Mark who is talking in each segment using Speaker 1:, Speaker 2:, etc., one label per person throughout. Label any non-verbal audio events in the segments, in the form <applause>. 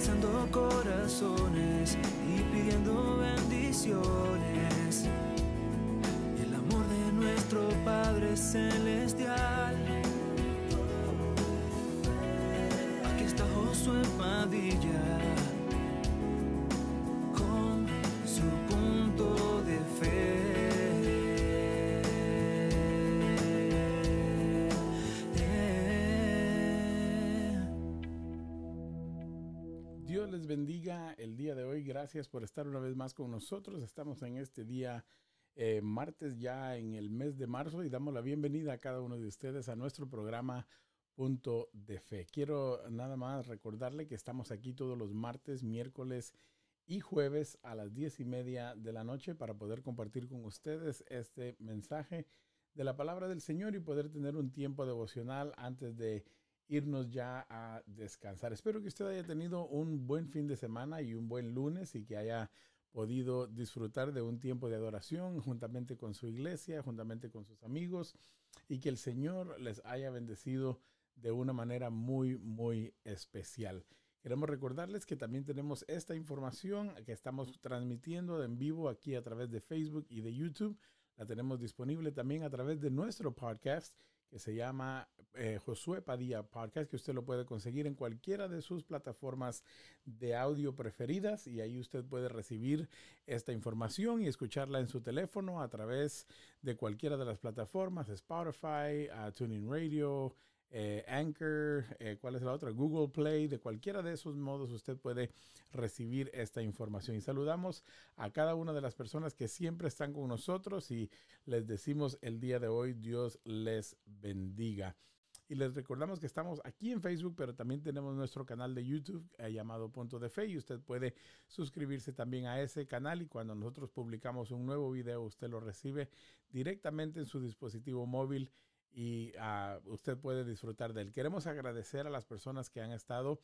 Speaker 1: Alcanzando corazones y pidiendo bendiciones. El amor de nuestro Padre Celestial. Aquí está Josué Padilla
Speaker 2: Les bendiga el día de hoy. Gracias por estar una vez más con nosotros. Estamos en este día eh, martes ya en el mes de marzo y damos la bienvenida a cada uno de ustedes a nuestro programa Punto de Fe. Quiero nada más recordarle que estamos aquí todos los martes, miércoles y jueves a las diez y media de la noche para poder compartir con ustedes este mensaje de la palabra del Señor y poder tener un tiempo devocional antes de irnos ya a descansar. Espero que usted haya tenido un buen fin de semana y un buen lunes y que haya podido disfrutar de un tiempo de adoración juntamente con su iglesia, juntamente con sus amigos y que el Señor les haya bendecido de una manera muy, muy especial. Queremos recordarles que también tenemos esta información que estamos transmitiendo en vivo aquí a través de Facebook y de YouTube. La tenemos disponible también a través de nuestro podcast que se llama eh, Josué Padilla Podcast, que usted lo puede conseguir en cualquiera de sus plataformas de audio preferidas y ahí usted puede recibir esta información y escucharla en su teléfono a través de cualquiera de las plataformas, Spotify, uh, Radio, eh, Anchor, eh, ¿cuál es la otra? Google Play, de cualquiera de esos modos usted puede recibir esta información. Y saludamos a cada una de las personas que siempre están con nosotros y les decimos el día de hoy, Dios les bendiga. Y les recordamos que estamos aquí en Facebook, pero también tenemos nuestro canal de YouTube eh, llamado Punto de Fe y usted puede suscribirse también a ese canal y cuando nosotros publicamos un nuevo video usted lo recibe directamente en su dispositivo móvil y uh, usted puede disfrutar de él. Queremos agradecer a las personas que han estado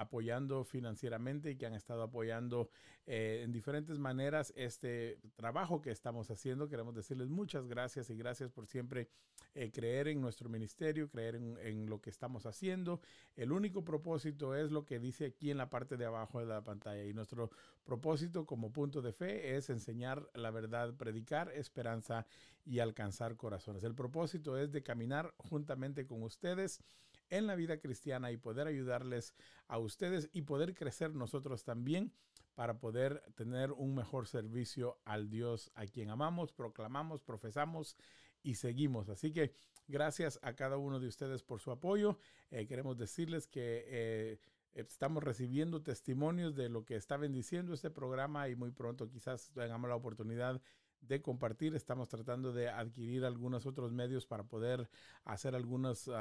Speaker 2: apoyando financieramente y que han estado apoyando eh, en diferentes maneras este trabajo que estamos haciendo. Queremos decirles muchas gracias y gracias por siempre eh, creer en nuestro ministerio, creer en, en, lo que estamos haciendo. El único propósito es lo que dice aquí en la parte de abajo de la pantalla y nuestro propósito como punto de fe es enseñar la verdad, predicar esperanza y alcanzar corazones. El propósito es de caminar juntamente con ustedes en la vida cristiana y poder ayudarles a ustedes y poder crecer nosotros también para poder tener un mejor servicio al Dios a quien amamos, proclamamos, profesamos y seguimos. Así que gracias a cada uno de ustedes por su apoyo. Eh, queremos decirles que... Eh, Estamos recibiendo testimonios de lo que está bendiciendo este programa y muy pronto quizás tengamos la oportunidad de compartir. Estamos tratando de adquirir algunos otros medios para poder hacer algunos uh, uh,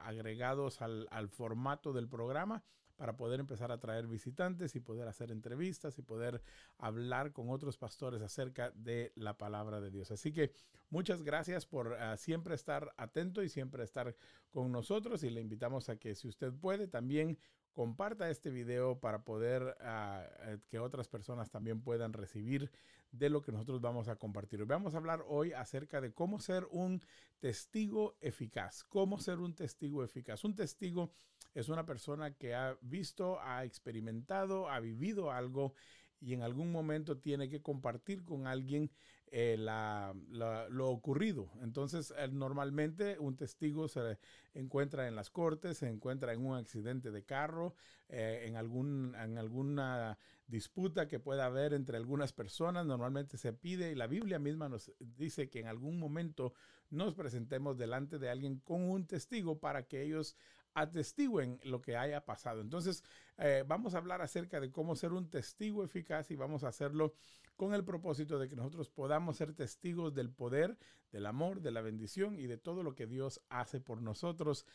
Speaker 2: agregados al, al, formato del programa para poder empezar a traer visitantes y poder hacer entrevistas y poder hablar con otros pastores acerca de la palabra de Dios. Así que muchas gracias por uh, siempre estar atento y siempre estar con nosotros y le invitamos a que si usted puede también comparta este video para poder uh, que otras personas también puedan recibir de lo que nosotros vamos a compartir. Vamos a hablar hoy acerca de cómo ser un testigo eficaz. Cómo ser un testigo eficaz. Un testigo es una persona que ha visto, ha experimentado, ha vivido algo y en algún momento tiene que compartir con alguien eh, lo ocurrido. Entonces, eh, normalmente un testigo se encuentra en las cortes, se encuentra en un accidente de carro, eh, en, algún, en alguna disputa que pueda haber entre algunas personas. Normalmente se pide, y la Biblia misma nos dice que en algún momento nos presentemos delante de alguien con un testigo para que ellos atestiguen lo que haya pasado. Entonces, eh, vamos a hablar acerca de cómo ser un testigo eficaz y vamos a hacerlo con el propósito de que nosotros podamos ser testigos del poder, del amor, de la bendición y de todo lo que Dios hace por nosotros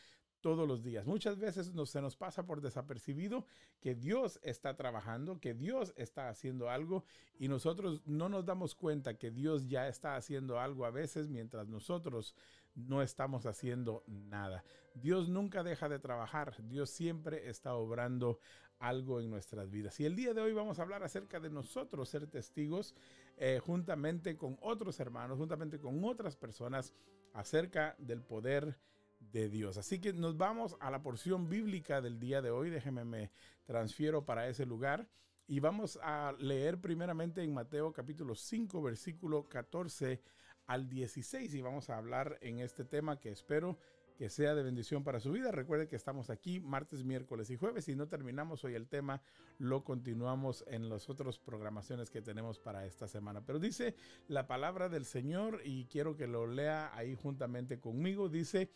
Speaker 2: todos los días. Muchas veces nos, se nos pasa por desapercibido que Dios está trabajando, que Dios está haciendo algo y nosotros no nos damos cuenta que Dios ya está haciendo algo a veces mientras nosotros no estamos haciendo nada. Dios nunca deja de trabajar, Dios siempre está obrando algo en nuestras vidas. Y el día de hoy vamos a hablar acerca de nosotros ser testigos eh, juntamente con otros hermanos, juntamente con otras personas acerca del poder de Dios. Así que nos vamos a la porción bíblica del día de hoy. Déjeme me transfiero para ese lugar. Y vamos a leer primeramente en Mateo capítulo 5, versículo 14 al 16. Y vamos a hablar en este tema que espero que sea de bendición para su vida. Recuerde que estamos aquí martes, miércoles y jueves. Si no terminamos hoy el tema, lo continuamos en las otras programaciones que tenemos para esta semana. Pero dice la palabra del Señor y quiero que lo lea ahí juntamente conmigo. Dice,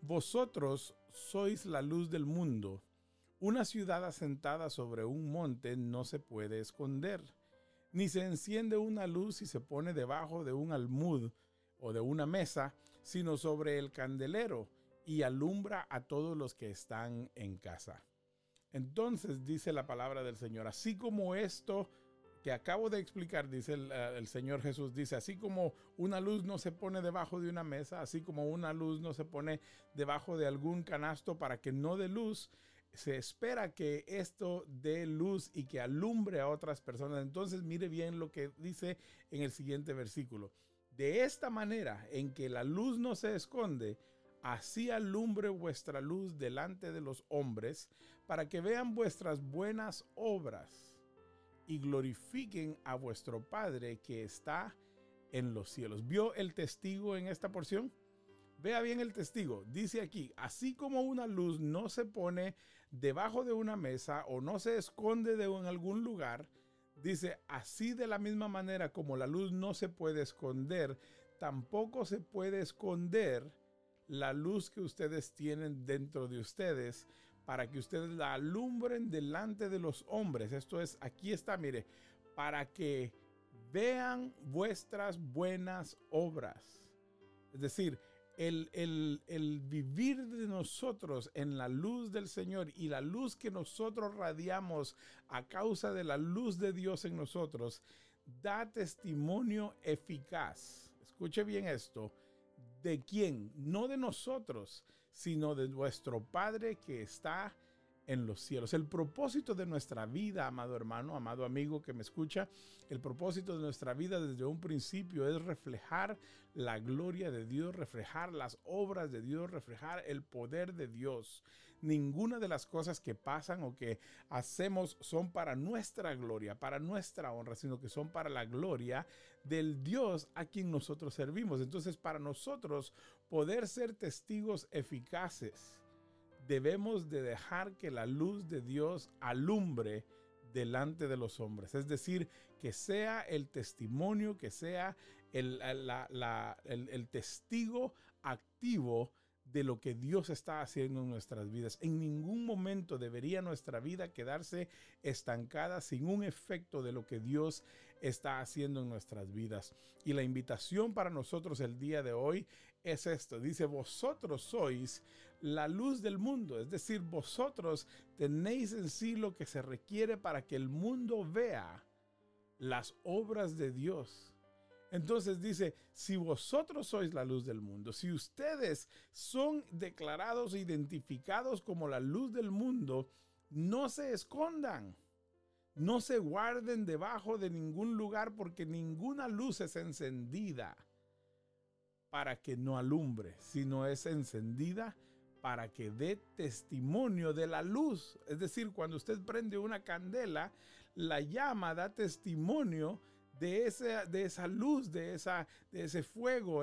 Speaker 2: vosotros sois la luz del mundo. Una ciudad asentada sobre un monte no se puede esconder, ni se enciende una luz y se pone debajo de un almud o de una mesa, sino sobre el candelero y alumbra a todos los que están en casa. Entonces dice la palabra del Señor, así como esto que acabo de explicar, dice el, el, Señor Jesús, dice, así como una luz no se pone debajo de una mesa, así como una luz no se pone debajo de algún canasto para que no dé luz, se espera que esto dé luz y que alumbre a otras personas. Entonces mire bien lo que dice en el siguiente versículo. De esta manera en que la luz no se esconde, así alumbre vuestra luz delante de los hombres, para que vean vuestras buenas obras y glorifiquen a vuestro Padre que está en los cielos. ¿Vio el testigo en esta porción? Vea bien el testigo. Dice aquí, así como una luz no se pone debajo de una mesa o no se esconde de en algún lugar, dice, así de la misma manera como la luz no se puede esconder, tampoco se puede esconder la luz que ustedes tienen dentro de ustedes para que ustedes la alumbren delante de los hombres. Esto es, aquí está, mire, para que vean vuestras buenas obras. Es decir, el, vivir de nosotros en la luz del Señor y la luz que nosotros radiamos a causa de la luz de Dios en nosotros, da testimonio eficaz. Escuche bien esto. ¿De quién? No de nosotros, sino de nuestro Padre que está en los cielos. El propósito de nuestra vida, amado hermano, amado amigo que me escucha, el propósito de nuestra vida desde un principio es reflejar la gloria de Dios, reflejar las obras de Dios, reflejar el poder de Dios. Ninguna de las cosas que pasan o que hacemos son para nuestra gloria, para nuestra honra, sino que son para la gloria del Dios a quien nosotros servimos. Entonces, para nosotros poder ser testigos eficaces, debemos de dejar que la luz de Dios alumbre delante de los hombres. Es decir, que sea el testimonio, que sea el, el, testigo activo de lo que Dios está haciendo en nuestras vidas. En ningún momento debería nuestra vida quedarse estancada sin un efecto de lo que Dios está haciendo en nuestras vidas. Y la invitación para nosotros el día de hoy es esto. Dice, vosotros sois la luz del mundo. Es decir, vosotros tenéis en sí lo que se requiere para que el mundo vea las obras de Dios. Entonces dice, si vosotros sois la luz del mundo, si ustedes son declarados e identificados como la luz del mundo, no se escondan. No se guarden debajo de ningún lugar porque ninguna luz es encendida para que no alumbre, sino es encendida para que dé testimonio de la luz. Es decir, cuando usted prende una candela, la llama da testimonio de esa, de esa luz, de, esa, de ese fuego.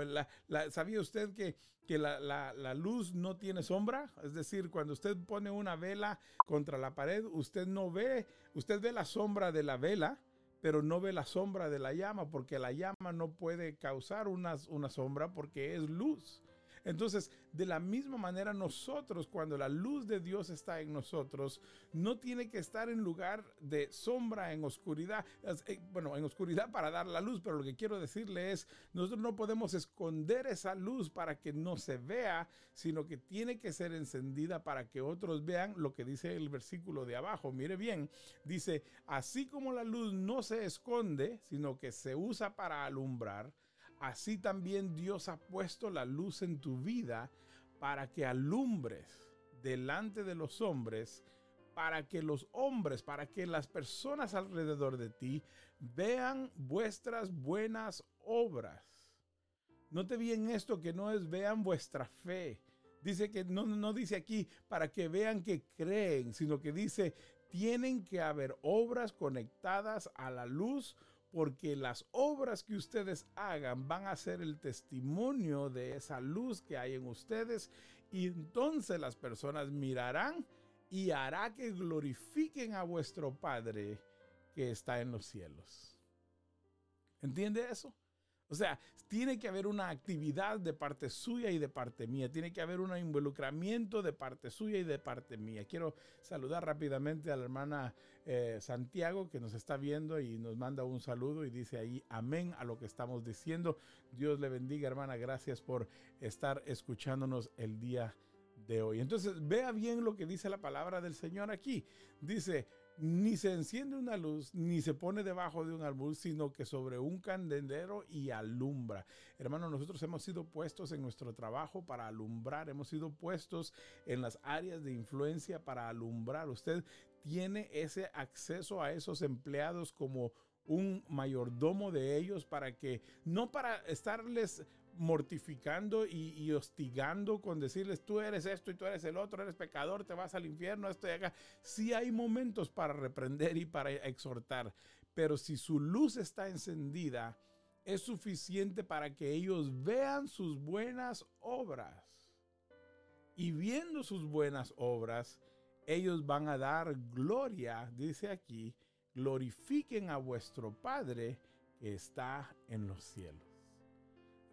Speaker 2: ¿Sabía usted que, que la, la, luz no tiene sombra? Es decir, cuando usted pone una vela contra la pared, usted no ve, usted ve la sombra de la vela, pero no ve la sombra de la llama, porque la llama no puede causar una, una sombra porque es luz. Entonces, de la misma manera, nosotros, cuando la luz de Dios está en nosotros, no tiene que estar en lugar de sombra, en oscuridad. Eh, bueno, en oscuridad para dar la luz, pero lo que quiero decirle es, nosotros no podemos esconder esa luz para que no se vea, sino que tiene que ser encendida para que otros vean lo que dice el versículo de abajo. Mire bien, dice, así como la luz no se esconde, sino que se usa para alumbrar, así también Dios ha puesto la luz en tu vida para que alumbres delante de los hombres, para que los hombres, para que las personas alrededor de ti vean vuestras buenas obras. Note bien esto que no es vean vuestra fe. Dice que no, no dice aquí para que vean que creen, sino que dice tienen que haber obras conectadas a la luz porque las obras que ustedes hagan van a ser el testimonio de esa luz que hay en ustedes y entonces las personas mirarán y hará que glorifiquen a vuestro Padre que está en los cielos. ¿Entiende eso? O sea, tiene que haber una actividad de parte suya y de parte mía. Tiene que haber un involucramiento de parte suya y de parte mía. Quiero saludar rápidamente a la hermana eh, Santiago que nos está viendo y nos manda un saludo y dice ahí amén a lo que estamos diciendo. Dios le bendiga, hermana. Gracias por estar escuchándonos el día de hoy. Entonces, vea bien lo que dice la palabra del Señor aquí. Dice, ni se enciende una luz, ni se pone debajo de un árbol, sino que sobre un candelero y alumbra. Hermano, nosotros hemos sido puestos en nuestro trabajo para alumbrar, hemos sido puestos en las áreas de influencia para alumbrar. Usted tiene ese acceso a esos empleados como un mayordomo de ellos para que, no para estarles mortificando y, hostigando con decirles tú eres esto y tú eres el otro, eres pecador, te vas al infierno, esto y acá. Sí hay momentos para reprender y para exhortar, pero si su luz está encendida, es suficiente para que ellos vean sus buenas obras. Y viendo sus buenas obras, ellos van a dar gloria, dice aquí, glorifiquen a vuestro Padre que está en los cielos.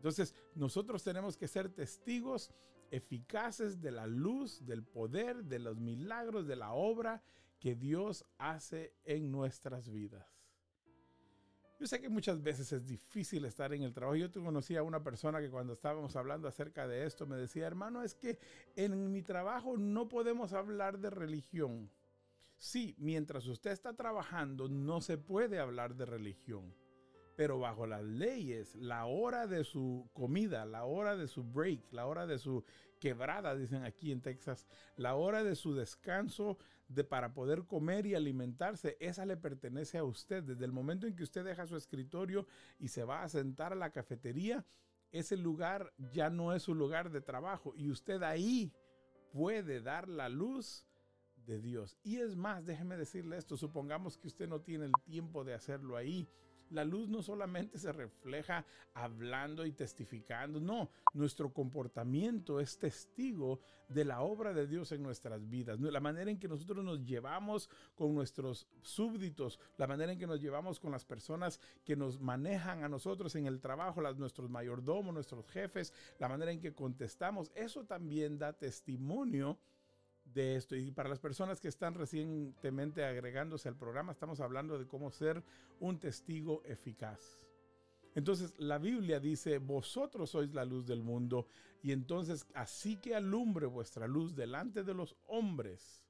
Speaker 2: Entonces, nosotros tenemos que ser testigos eficaces de la luz, del poder, de los milagros, de la obra que Dios hace en nuestras vidas. Yo sé que muchas veces es difícil estar en el trabajo. Yo conocí a una persona que cuando estábamos hablando acerca de esto me decía, hermano, es que en mi trabajo no podemos hablar de religión. Sí, mientras usted está trabajando no se puede hablar de religión pero bajo las leyes, la hora de su comida, la hora de su break, la hora de su quebrada, dicen aquí en Texas, la hora de su descanso de para poder comer y alimentarse, esa le pertenece a usted. Desde el momento en que usted deja su escritorio y se va a sentar a la cafetería, ese lugar ya no es su lugar de trabajo y usted ahí puede dar la luz de Dios. Y es más, déjeme decirle esto, supongamos que usted no tiene el tiempo de hacerlo ahí la luz no solamente se refleja hablando y testificando, no, nuestro comportamiento es testigo de la obra de Dios en nuestras vidas, la manera en que nosotros nos llevamos con nuestros súbditos, la manera en que nos llevamos con las personas que nos manejan a nosotros en el trabajo, nuestros mayordomos, nuestros jefes, la manera en que contestamos, eso también da testimonio de esto. Y para las personas que están recientemente agregándose al programa, estamos hablando de cómo ser un testigo eficaz. Entonces la Biblia dice, vosotros sois la luz del mundo, y entonces así que alumbre vuestra luz delante de los hombres,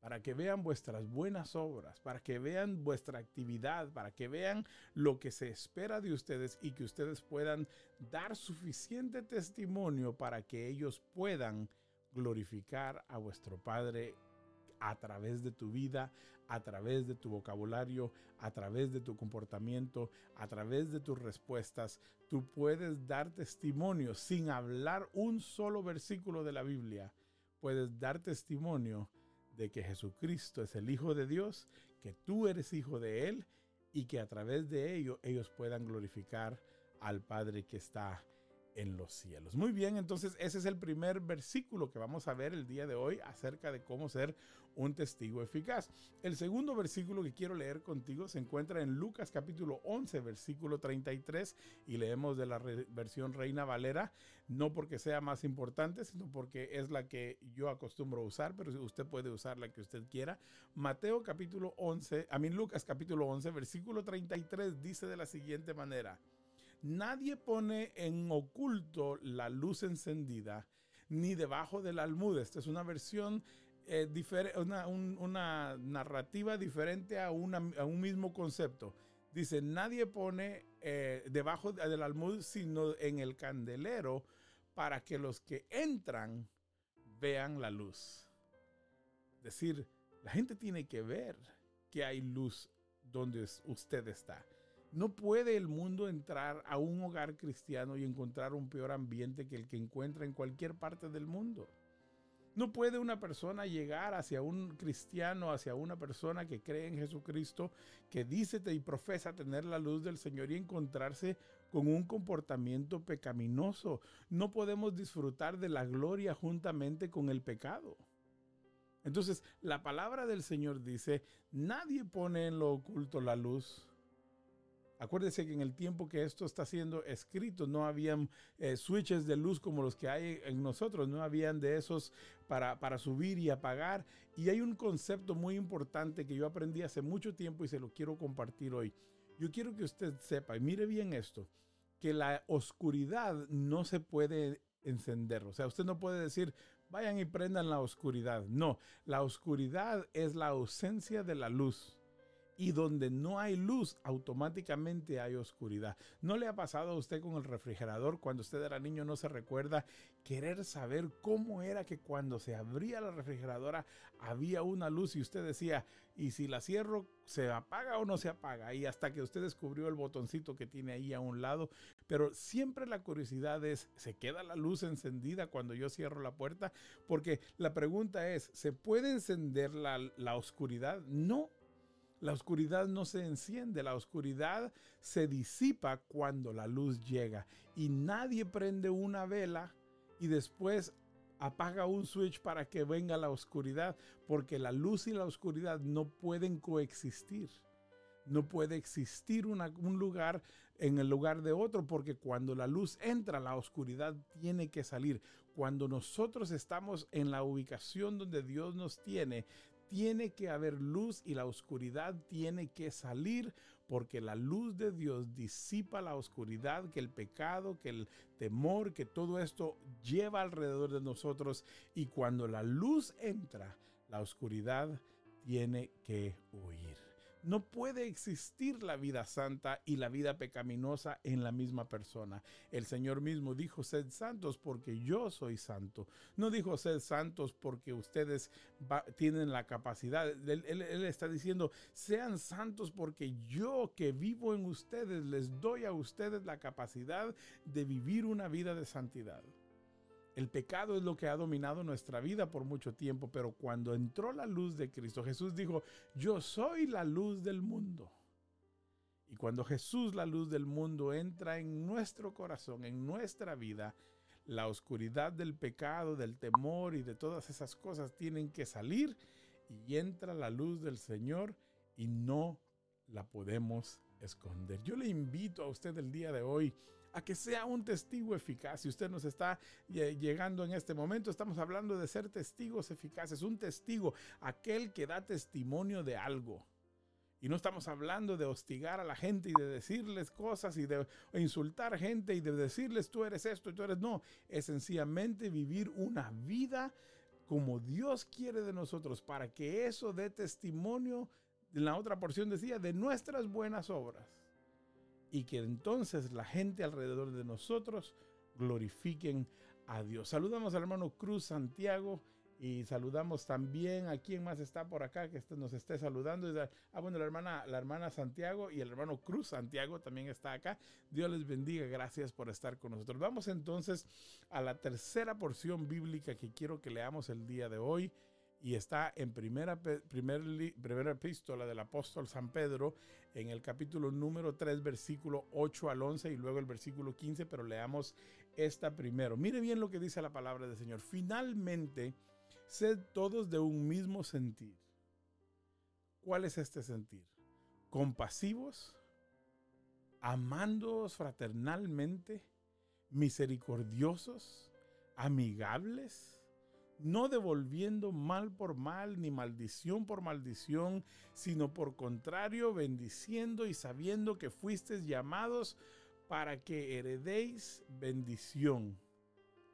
Speaker 2: para que vean vuestras buenas obras, para que vean vuestra actividad, para que vean lo que se espera de ustedes y que ustedes puedan dar suficiente testimonio para que ellos puedan glorificar a vuestro Padre a través de tu vida, a través de tu vocabulario, a través de tu comportamiento, a través de tus respuestas. Tú puedes dar testimonio sin hablar un solo versículo de la Biblia. Puedes dar testimonio de que Jesucristo es el Hijo de Dios, que tú eres hijo de Él y que a través de ello ellos puedan glorificar al Padre que está en los cielos. Muy bien, entonces ese es el primer versículo que vamos a ver el día de hoy acerca de cómo ser un testigo eficaz. El segundo versículo que quiero leer contigo se encuentra en Lucas capítulo 11, versículo 33 y leemos de la versión Reina Valera, no porque sea más importante, sino porque es la que yo acostumbro a usar, pero usted puede usar la que usted quiera. Mateo capítulo 11, a mí Lucas capítulo 11, versículo 33 dice de la siguiente manera. Nadie pone en oculto la luz encendida ni debajo del almud. Esta es una versión eh, una, narrativa diferente a, un mismo concepto. Dice, nadie pone eh, debajo del almud, sino en el candelero, para que los que entran vean la luz. Es decir, la gente tiene que ver que hay luz donde usted está. No puede el mundo entrar a un hogar cristiano y encontrar un peor ambiente que el que encuentra en cualquier parte del mundo. No puede una persona llegar hacia un cristiano, hacia una persona que cree en Jesucristo, que dice y profesa tener la luz del Señor y encontrarse con un comportamiento pecaminoso. No podemos disfrutar de la gloria juntamente con el pecado. Entonces, la palabra del Señor dice, nadie pone en lo oculto la luz Acuérdese que en el tiempo que esto está siendo escrito no habían eh, switches de luz como los que hay en nosotros, no habían de esos para, para subir y apagar. Y hay un concepto muy importante que yo aprendí hace mucho tiempo y se lo quiero compartir hoy. Yo quiero que usted sepa, mire bien esto, que la oscuridad no se puede encender. O sea, usted no puede decir, vayan y prendan la oscuridad. No, la oscuridad es la ausencia de la luz y donde no hay luz, automáticamente hay oscuridad. ¿No le ha pasado a usted con el refrigerador cuando usted era niño no se recuerda querer saber cómo era que cuando se abría la refrigeradora había una luz y usted decía, ¿y si la cierro se apaga o no se apaga? Y hasta que usted descubrió el botoncito que tiene ahí a un lado, pero siempre la curiosidad es, ¿se queda la luz encendida cuando yo cierro la puerta? Porque la pregunta es, ¿se puede encender la, la oscuridad? No, la oscuridad no se enciende, la oscuridad se disipa cuando la luz llega. Y nadie prende una vela y después apaga un switch para que venga la oscuridad, porque la luz y la oscuridad no pueden coexistir. No puede existir un lugar en el lugar de otro, porque cuando la luz entra, la oscuridad tiene que salir. Cuando nosotros estamos en la ubicación donde Dios nos tiene, tiene que haber luz y la oscuridad tiene que salir porque la luz de Dios disipa la oscuridad que el pecado, que el temor, que todo esto lleva alrededor de nosotros y cuando la luz entra, la oscuridad tiene que huir. No puede existir la vida santa y la vida pecaminosa en la misma persona. El Señor mismo dijo, sed santos porque yo soy santo. No dijo, sed santos porque ustedes tienen la capacidad. Él, él está diciendo, sean santos porque yo que vivo en ustedes les doy a ustedes la capacidad de vivir una vida de santidad. El pecado es lo que ha dominado nuestra vida por mucho tiempo, pero cuando entró la luz de Cristo, Jesús dijo, yo soy la luz del mundo. Y cuando Jesús, la luz del mundo, entra en nuestro corazón, en nuestra vida, la oscuridad del pecado, del temor y de todas esas cosas tienen que salir y entra la luz del Señor y no la podemos esconder. Yo le invito a usted el día de hoy a que sea un testigo eficaz. Si usted nos está llegando en este momento, estamos hablando de ser testigos eficaces. Un testigo, aquel que da testimonio de algo. Y no estamos hablando de hostigar a la gente y de decirles cosas y de insultar gente y de decirles tú eres esto y tú eres no. Es sencillamente vivir una vida como Dios quiere de nosotros para que eso dé testimonio, en la otra porción decía, de nuestras buenas obras y que entonces la gente alrededor de nosotros glorifiquen a Dios. Saludamos al hermano Cruz Santiago y saludamos también a quien más está por acá que este nos esté saludando. Ah, bueno, la hermana, la hermana Santiago y el hermano Cruz Santiago también está acá. Dios les bendiga, gracias por estar con nosotros. Vamos entonces a la tercera porción bíblica que quiero que leamos el día de hoy y está en primera, primer, primera epístola del apóstol San Pedro, en el capítulo número 3, versículo 8 al 11 y luego el versículo 15, pero leamos esta primero. Mire bien lo que dice la palabra del Señor. Finalmente, sed todos de un mismo sentir. ¿Cuál es este sentir? Compasivos, amándoos fraternalmente, misericordiosos, amigables no devolviendo mal por mal ni maldición por maldición, sino por contrario bendiciendo y sabiendo que fuisteis llamados para que heredéis bendición.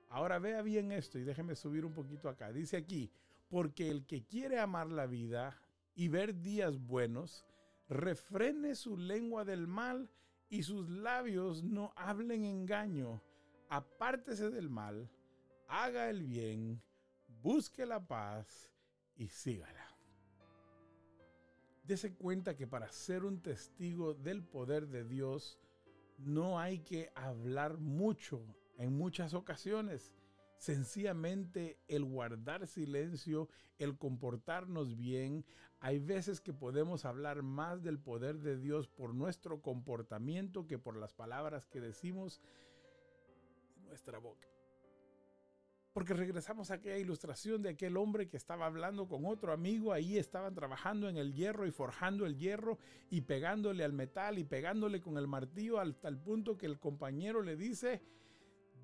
Speaker 2: Ahora vea bien esto y déjeme subir un poquito acá. Dice aquí, porque el que quiere amar la vida y ver días buenos, refrene su lengua del mal y sus labios no hablen engaño. Apártese del mal, haga el bien busque la paz y sígala. Dese cuenta que para ser un testigo del poder de Dios no hay que hablar mucho en muchas ocasiones. Sencillamente el guardar silencio, el comportarnos bien. Hay veces que podemos hablar más del poder de Dios por nuestro comportamiento que por las palabras que decimos en nuestra boca. Porque regresamos a aquella ilustración de aquel hombre que estaba hablando con otro amigo, ahí estaban trabajando en el hierro y forjando el hierro y pegándole al metal y pegándole con el martillo hasta el punto que el compañero le dice,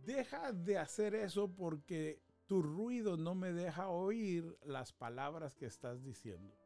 Speaker 2: deja de hacer eso porque tu ruido no me deja oír las palabras que estás diciendo.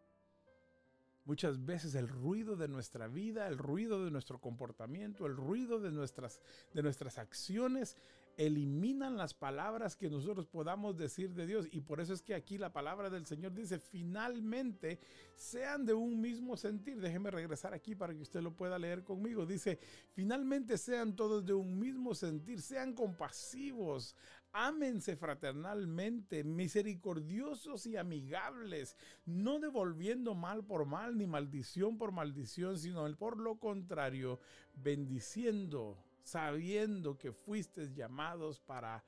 Speaker 2: Muchas veces el ruido de nuestra vida, el ruido de nuestro comportamiento, el ruido de nuestras, de nuestras acciones eliminan las palabras que nosotros podamos decir de Dios. Y por eso es que aquí la palabra del Señor dice, finalmente sean de un mismo sentir. Déjeme regresar aquí para que usted lo pueda leer conmigo. Dice, finalmente sean todos de un mismo sentir, sean compasivos, ámense fraternalmente, misericordiosos y amigables, no devolviendo mal por mal ni maldición por maldición, sino por lo contrario, bendiciendo sabiendo que fuisteis llamados para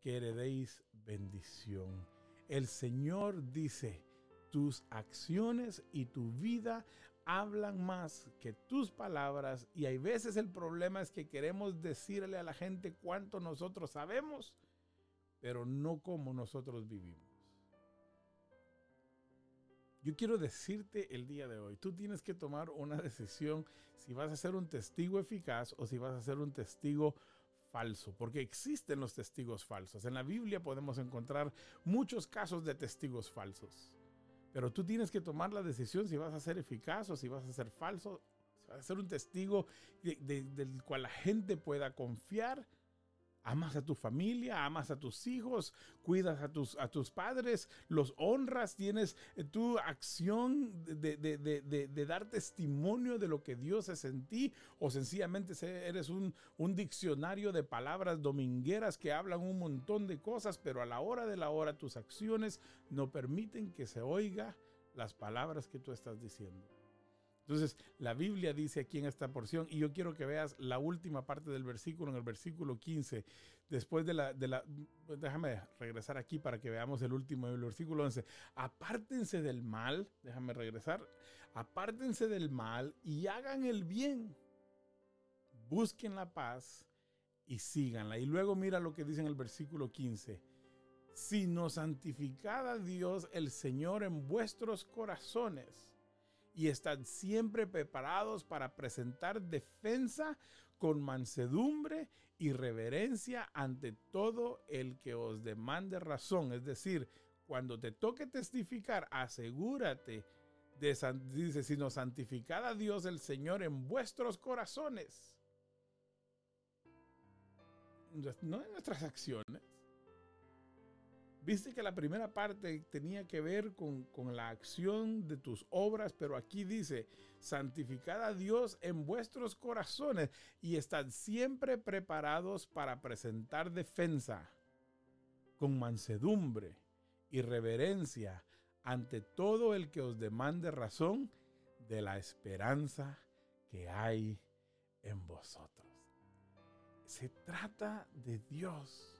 Speaker 2: que heredéis bendición. El Señor dice, tus acciones y tu vida hablan más que tus palabras y hay veces el problema es que queremos decirle a la gente cuánto nosotros sabemos, pero no cómo nosotros vivimos. Yo quiero decirte el día de hoy, tú tienes que tomar una decisión si vas a ser un testigo eficaz o si vas a ser un testigo falso, porque existen los testigos falsos. En la Biblia podemos encontrar muchos casos de testigos falsos. Pero tú tienes que tomar la decisión si vas a ser eficaz o si vas a ser falso, si vas a ser un testigo del cual la gente pueda confiar amas a tu familia, amas a tus hijos, cuidas a tus, a tus padres, los honras, tienes eh, tu acción de, de, dar testimonio de lo que Dios es en ti, o sencillamente eres un, un diccionario de palabras domingueras que hablan un montón de cosas, pero a la hora de la hora tus acciones no permiten que se oiga las palabras que tú estás diciendo. Entonces, la Biblia dice aquí en esta porción, y yo quiero que veas la última parte del versículo, en el versículo 15, después de la, déjame regresar aquí para que veamos el último el versículo 11. Apártense del mal, déjame regresar, apártense del mal y hagan el bien. Busquen la paz y síganla. Y luego mira lo que dice en el versículo 15. Sino santificad a Dios el Señor en vuestros corazones y estad siempre preparados para presentar defensa con mansedumbre y reverencia ante todo el que os demande razón. Es decir, cuando te toque testificar, asegúrate de, dice, sino santificad a Dios el Señor en vuestros corazones. No en nuestras acciones Viste que la primera parte tenía que ver con, la acción de tus obras, pero aquí dice, santificad a Dios en vuestros corazones y estad siempre preparados para presentar defensa con mansedumbre y reverencia ante todo el que os demande razón de la esperanza que hay en vosotros. Se trata de Dios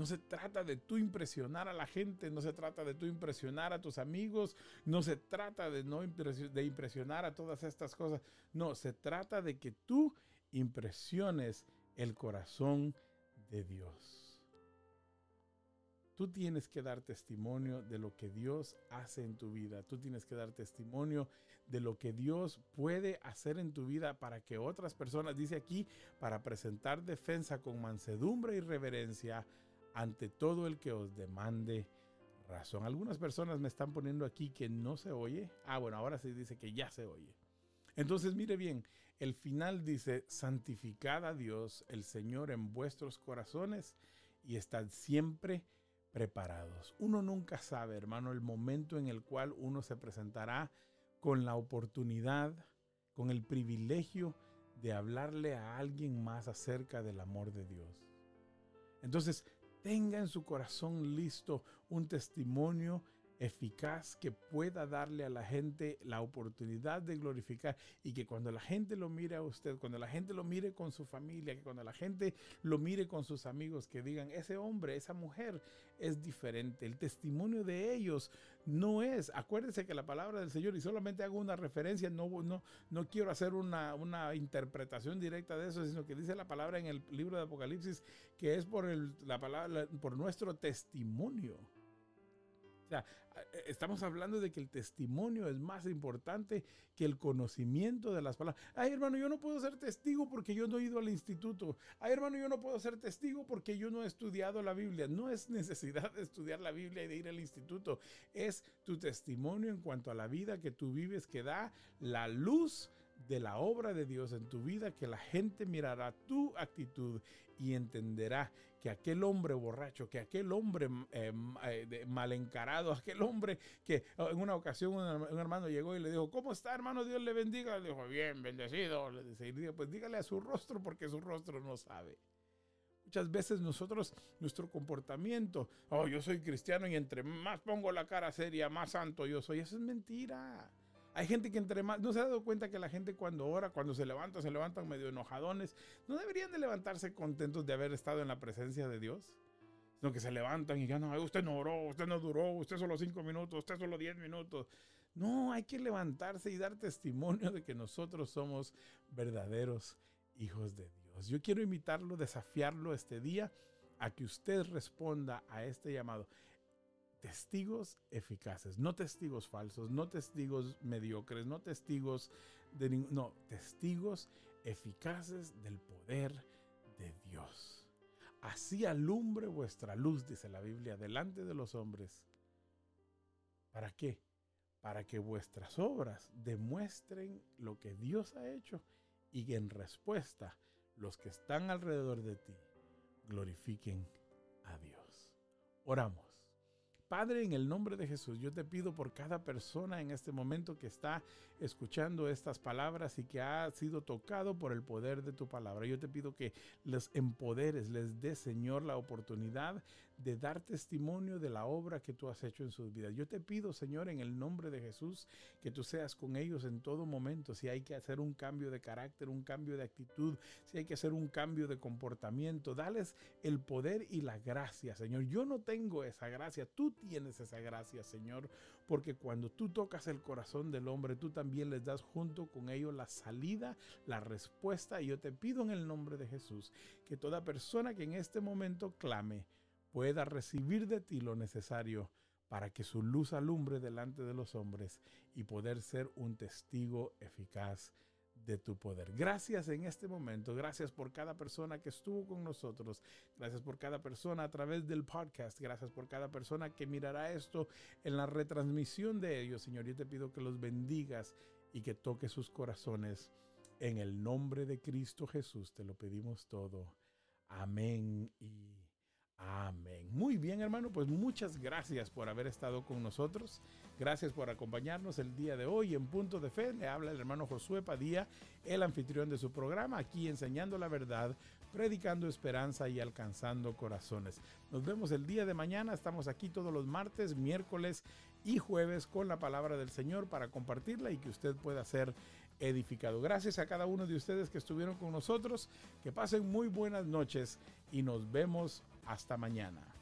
Speaker 2: no se trata de tú impresionar a la gente, no se trata de tú impresionar a tus amigos, no se trata de, no de impresionar a todas estas cosas. No, se trata de que tú impresiones el corazón de Dios. Tú tienes que dar testimonio de lo que Dios hace en tu vida. Tú tienes que dar testimonio de lo que Dios puede hacer en tu vida para que otras personas, dice aquí, para presentar defensa con mansedumbre y reverencia ante todo el que os demande razón. Algunas personas me están poniendo aquí que no se oye. Ah, bueno, ahora sí dice que ya se oye. Entonces, mire bien, el final dice, santificad a Dios, el Señor, en vuestros corazones y estad siempre preparados. Uno nunca sabe, hermano, el momento en el cual uno se presentará con la oportunidad, con el privilegio de hablarle a alguien más acerca del amor de Dios. Entonces, tenga en su corazón listo un testimonio eficaz que pueda darle a la gente la oportunidad de glorificar y que cuando la gente lo mire a usted, cuando la gente lo mire con su familia, que cuando la gente lo mire con sus amigos, que digan, ese hombre, esa mujer es diferente. El testimonio de ellos no es, acuérdese que la palabra del Señor, y solamente hago una referencia, no, no, no quiero hacer una, una interpretación directa de eso, sino que dice la palabra en el libro de Apocalipsis que es por, el, la palabra, por nuestro testimonio sea, eh, estamos hablando de que el testimonio es más importante que el conocimiento de las palabras. Ay, hermano, yo no puedo ser testigo porque yo no he ido al instituto. Ay, hermano, yo no puedo ser testigo porque yo no he estudiado la Biblia. No es necesidad de estudiar la Biblia y de ir al instituto. Es tu testimonio en cuanto a la vida que tú vives que da la luz de la obra de Dios en tu vida que la gente mirará tu actitud y entenderá que aquel hombre borracho, que aquel hombre eh, eh, mal encarado, <laughs> aquel hombre que oh, en una ocasión un, hermano llegó y le dijo, ¿cómo está hermano? Dios le bendiga. Le dijo, bien, bendecido. Le dice, pues dígale a su rostro porque su rostro no sabe. Muchas veces nosotros, nuestro comportamiento, oh, yo soy cristiano y entre más pongo la cara seria, más santo yo soy. Eso es mentira. Hay gente que entre más, no se ha dado cuenta que la gente cuando ora, cuando se levanta, se levantan medio enojadones. No deberían de levantarse contentos de haber estado en la presencia de Dios. Sino que se levantan y digan, no, usted no oró, usted no duró, usted solo cinco minutos, usted solo diez minutos. No, hay que levantarse y dar testimonio de que nosotros somos verdaderos hijos de Dios. Yo quiero invitarlo, desafiarlo este día a que usted responda a este llamado testigos eficaces, no testigos falsos, no testigos mediocres, no testigos de no, testigos eficaces del poder de Dios. Así alumbre vuestra luz, dice la Biblia, delante de los hombres. ¿Para qué? Para que vuestras obras demuestren lo que Dios ha hecho y que en respuesta los que están alrededor de ti glorifiquen a Dios. Oramos. Padre, en el nombre de Jesús, yo te pido por cada persona en este momento que está escuchando estas palabras y que ha sido tocado por el poder de tu palabra. Yo te pido que les empoderes, les dé, Señor, la oportunidad de dar testimonio de la obra que tú has hecho en sus vidas. Yo te pido, Señor, en el nombre de Jesús, que tú seas con ellos en todo momento. Si hay que hacer un cambio de carácter, un cambio de actitud, si hay que hacer un cambio de comportamiento, dales el poder y la gracia, Señor. Yo no tengo esa gracia, tú tienes esa gracia, Señor, porque cuando tú tocas el corazón del hombre, tú también les das junto con ellos la salida, la respuesta. Y yo te pido en el nombre de Jesús que toda persona que en este momento clame pueda recibir de ti lo necesario para que su luz alumbre delante de los hombres y poder ser un testigo eficaz de tu poder. Gracias en este momento, gracias por cada persona que estuvo con nosotros, gracias por cada persona a través del podcast, gracias por cada persona que mirará esto en la retransmisión de ellos, Señor. Yo te pido que los bendigas y que toques sus corazones. En el nombre de Cristo Jesús te lo pedimos todo. Amén y Amén. Muy bien, hermano, pues muchas gracias por haber estado con nosotros. Gracias por acompañarnos el día de hoy en Punto de Fe. Le habla el hermano Josué Padilla, el anfitrión de su programa, aquí enseñando la verdad, predicando esperanza y alcanzando corazones. Nos vemos el día de mañana. Estamos aquí todos los martes, miércoles y jueves con la palabra del Señor para compartirla y que usted pueda ser edificado. Gracias a cada uno de ustedes que estuvieron con nosotros. Que pasen muy buenas noches y nos vemos hasta mañana.